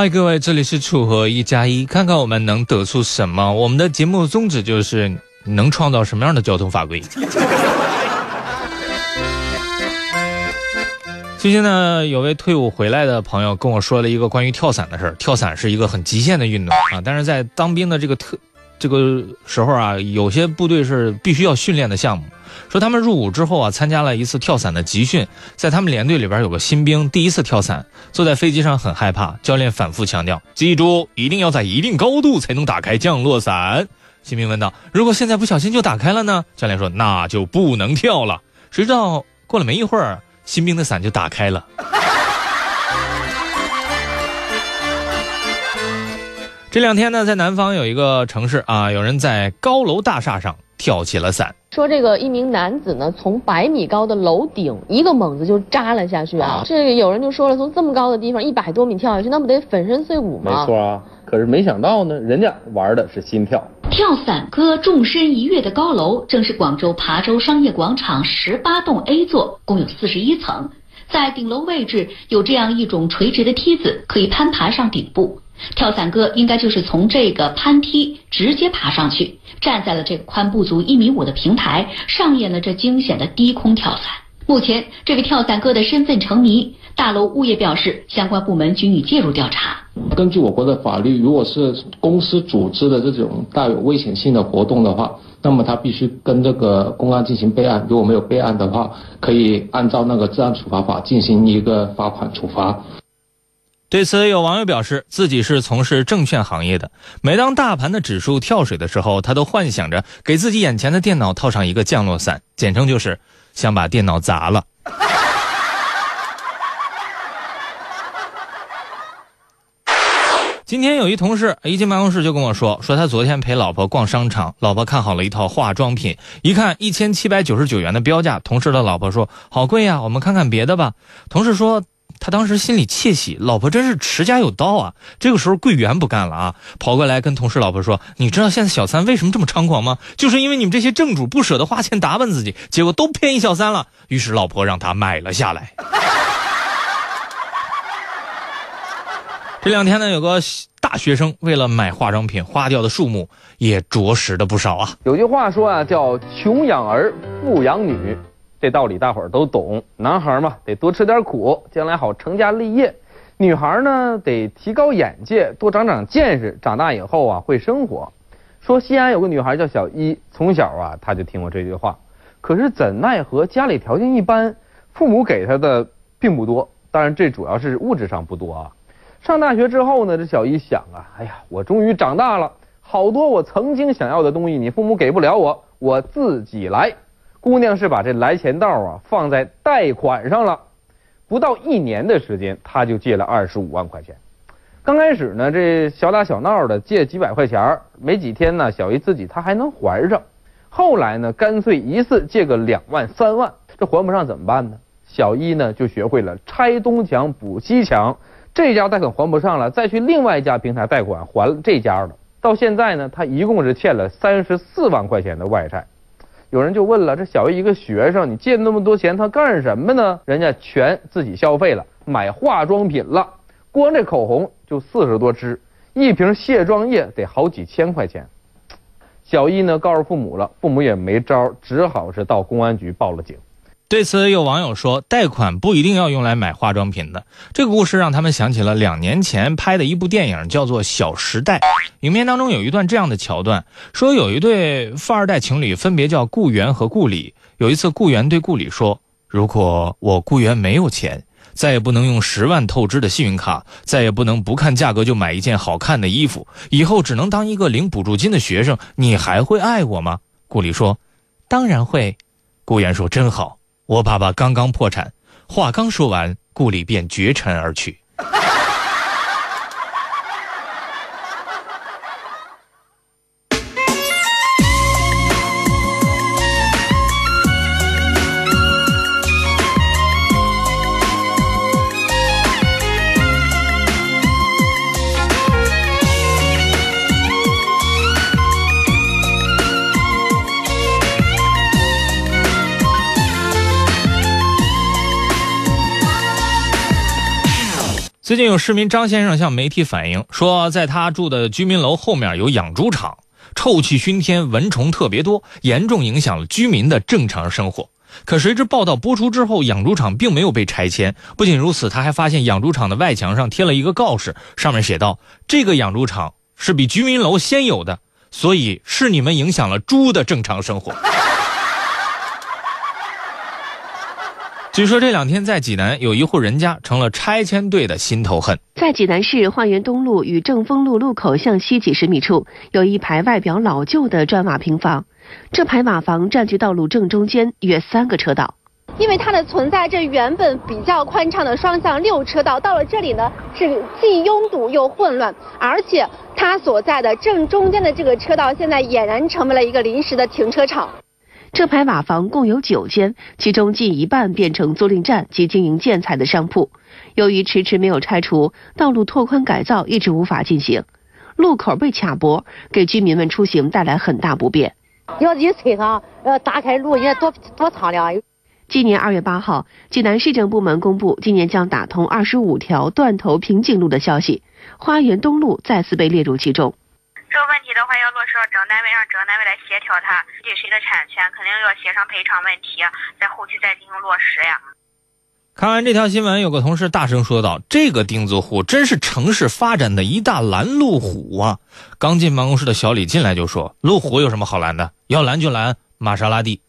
嗨，各位，这里是楚河一加一，看看我们能得出什么。我们的节目宗旨就是能创造什么样的交通法规。最近呢，有位退伍回来的朋友跟我说了一个关于跳伞的事儿。跳伞是一个很极限的运动啊，但是在当兵的这个特这个时候啊，有些部队是必须要训练的项目。说他们入伍之后啊，参加了一次跳伞的集训，在他们连队里边有个新兵第一次跳伞，坐在飞机上很害怕，教练反复强调，记住一定要在一定高度才能打开降落伞。新兵问道：“如果现在不小心就打开了呢？”教练说：“那就不能跳了。”谁知道过了没一会儿。新兵的伞就打开了。这两天呢，在南方有一个城市啊，有人在高楼大厦上跳起了伞。说这个一名男子呢，从百米高的楼顶一个猛子就扎了下去啊！这个有人就说了，从这么高的地方一百多米跳下去，那不得粉身碎骨吗？没错啊。可是没想到呢，人家玩的是心跳。跳伞哥纵身一跃的高楼，正是广州琶洲商业广场十八栋 A 座，共有四十一层。在顶楼位置有这样一种垂直的梯子，可以攀爬上顶部。跳伞哥应该就是从这个攀梯直接爬上去，站在了这个宽不足一米五的平台，上演了这惊险的低空跳伞。目前，这位跳伞哥的身份成谜。大楼物业表示，相关部门均已介入调查。根据我国的法律，如果是公司组织的这种带有危险性的活动的话，那么他必须跟这个公安进行备案。如果没有备案的话，可以按照那个治安处罚法进行一个罚款处罚。对此，有网友表示，自己是从事证券行业的，每当大盘的指数跳水的时候，他都幻想着给自己眼前的电脑套上一个降落伞，简称就是想把电脑砸了。今天有一同事一进办公室就跟我说，说他昨天陪老婆逛商场，老婆看好了一套化妆品，一看一千七百九十九元的标价，同事的老婆说好贵呀，我们看看别的吧。同事说他当时心里窃喜，老婆真是持家有道啊。这个时候柜员不干了啊，跑过来跟同事老婆说，你知道现在小三为什么这么猖狂吗？就是因为你们这些正主不舍得花钱打扮自己，结果都便宜小三了。于是老婆让他买了下来。这两天呢，有个大学生为了买化妆品，花掉的数目也着实的不少啊。有句话说啊，叫穷养儿，富养女，这道理大伙儿都懂。男孩嘛，得多吃点苦，将来好成家立业；女孩呢，得提高眼界，多长长见识，长大以后啊，会生活。说西安有个女孩叫小一，从小啊，她就听过这句话。可是怎奈何家里条件一般，父母给她的并不多，当然这主要是物质上不多啊。上大学之后呢，这小一想啊，哎呀，我终于长大了，好多我曾经想要的东西，你父母给不了我，我自己来。姑娘是把这来钱道啊放在贷款上了，不到一年的时间，她就借了二十五万块钱。刚开始呢，这小打小闹的借几百块钱没几天呢，小姨自己她还能还上。后来呢，干脆一次借个两万三万，这还不上怎么办呢？小姨呢就学会了拆东墙补西墙。这家贷款还不上了，再去另外一家平台贷款还这家的。到现在呢，他一共是欠了三十四万块钱的外债。有人就问了：这小艺一个学生，你借那么多钱，他干什么呢？人家全自己消费了，买化妆品了。光这口红就四十多支，一瓶卸妆液得好几千块钱。小艺呢告诉父母了，父母也没招，只好是到公安局报了警。对此，有网友说：“贷款不一定要用来买化妆品的。”这个故事让他们想起了两年前拍的一部电影，叫做《小时代》。影片当中有一段这样的桥段，说有一对富二代情侣，分别叫顾源和顾里。有一次，顾源对顾里说：“如果我顾源没有钱，再也不能用十万透支的信用卡，再也不能不看价格就买一件好看的衣服，以后只能当一个领补助金的学生，你还会爱我吗？”顾里说：“当然会。”顾源说：“真好。”我爸爸刚刚破产，话刚说完，顾里便绝尘而去。最近有市民张先生向媒体反映说，在他住的居民楼后面有养猪场，臭气熏天，蚊虫特别多，严重影响了居民的正常生活。可谁知报道播出之后，养猪场并没有被拆迁。不仅如此，他还发现养猪场的外墙上贴了一个告示，上面写道：“这个养猪场是比居民楼先有的，所以是你们影响了猪的正常生活。”据说这两天在济南有一户人家成了拆迁队的心头恨。在济南市花园东路与正丰路路口向西几十米处，有一排外表老旧的砖瓦平房。这排瓦房占据道路正中间，约三个车道。因为它的存在，这原本比较宽敞的双向六车道，到了这里呢，是既拥堵又混乱。而且它所在的正中间的这个车道，现在俨然成为了一个临时的停车场。这排瓦房共有九间，其中近一半变成租赁站及经营建材的商铺。由于迟迟没有拆除，道路拓宽改造一直无法进行，路口被卡脖，给居民们出行带来很大不便。要一车上呃打开路，你看多多敞亮。今年二月八号，济南市政部门公布今年将打通二十五条断头瓶颈路的消息，花园东路再次被列入其中。这个问题的话，要落实到政单位，让政单位来协调它。这谁的产权，肯定要协商赔偿问题，在后期再进行落实呀。看完这条新闻，有个同事大声说道：“这个钉子户真是城市发展的一大拦路虎啊！”刚进办公室的小李进来就说：“路虎有什么好拦的？要拦就拦玛莎拉蒂。”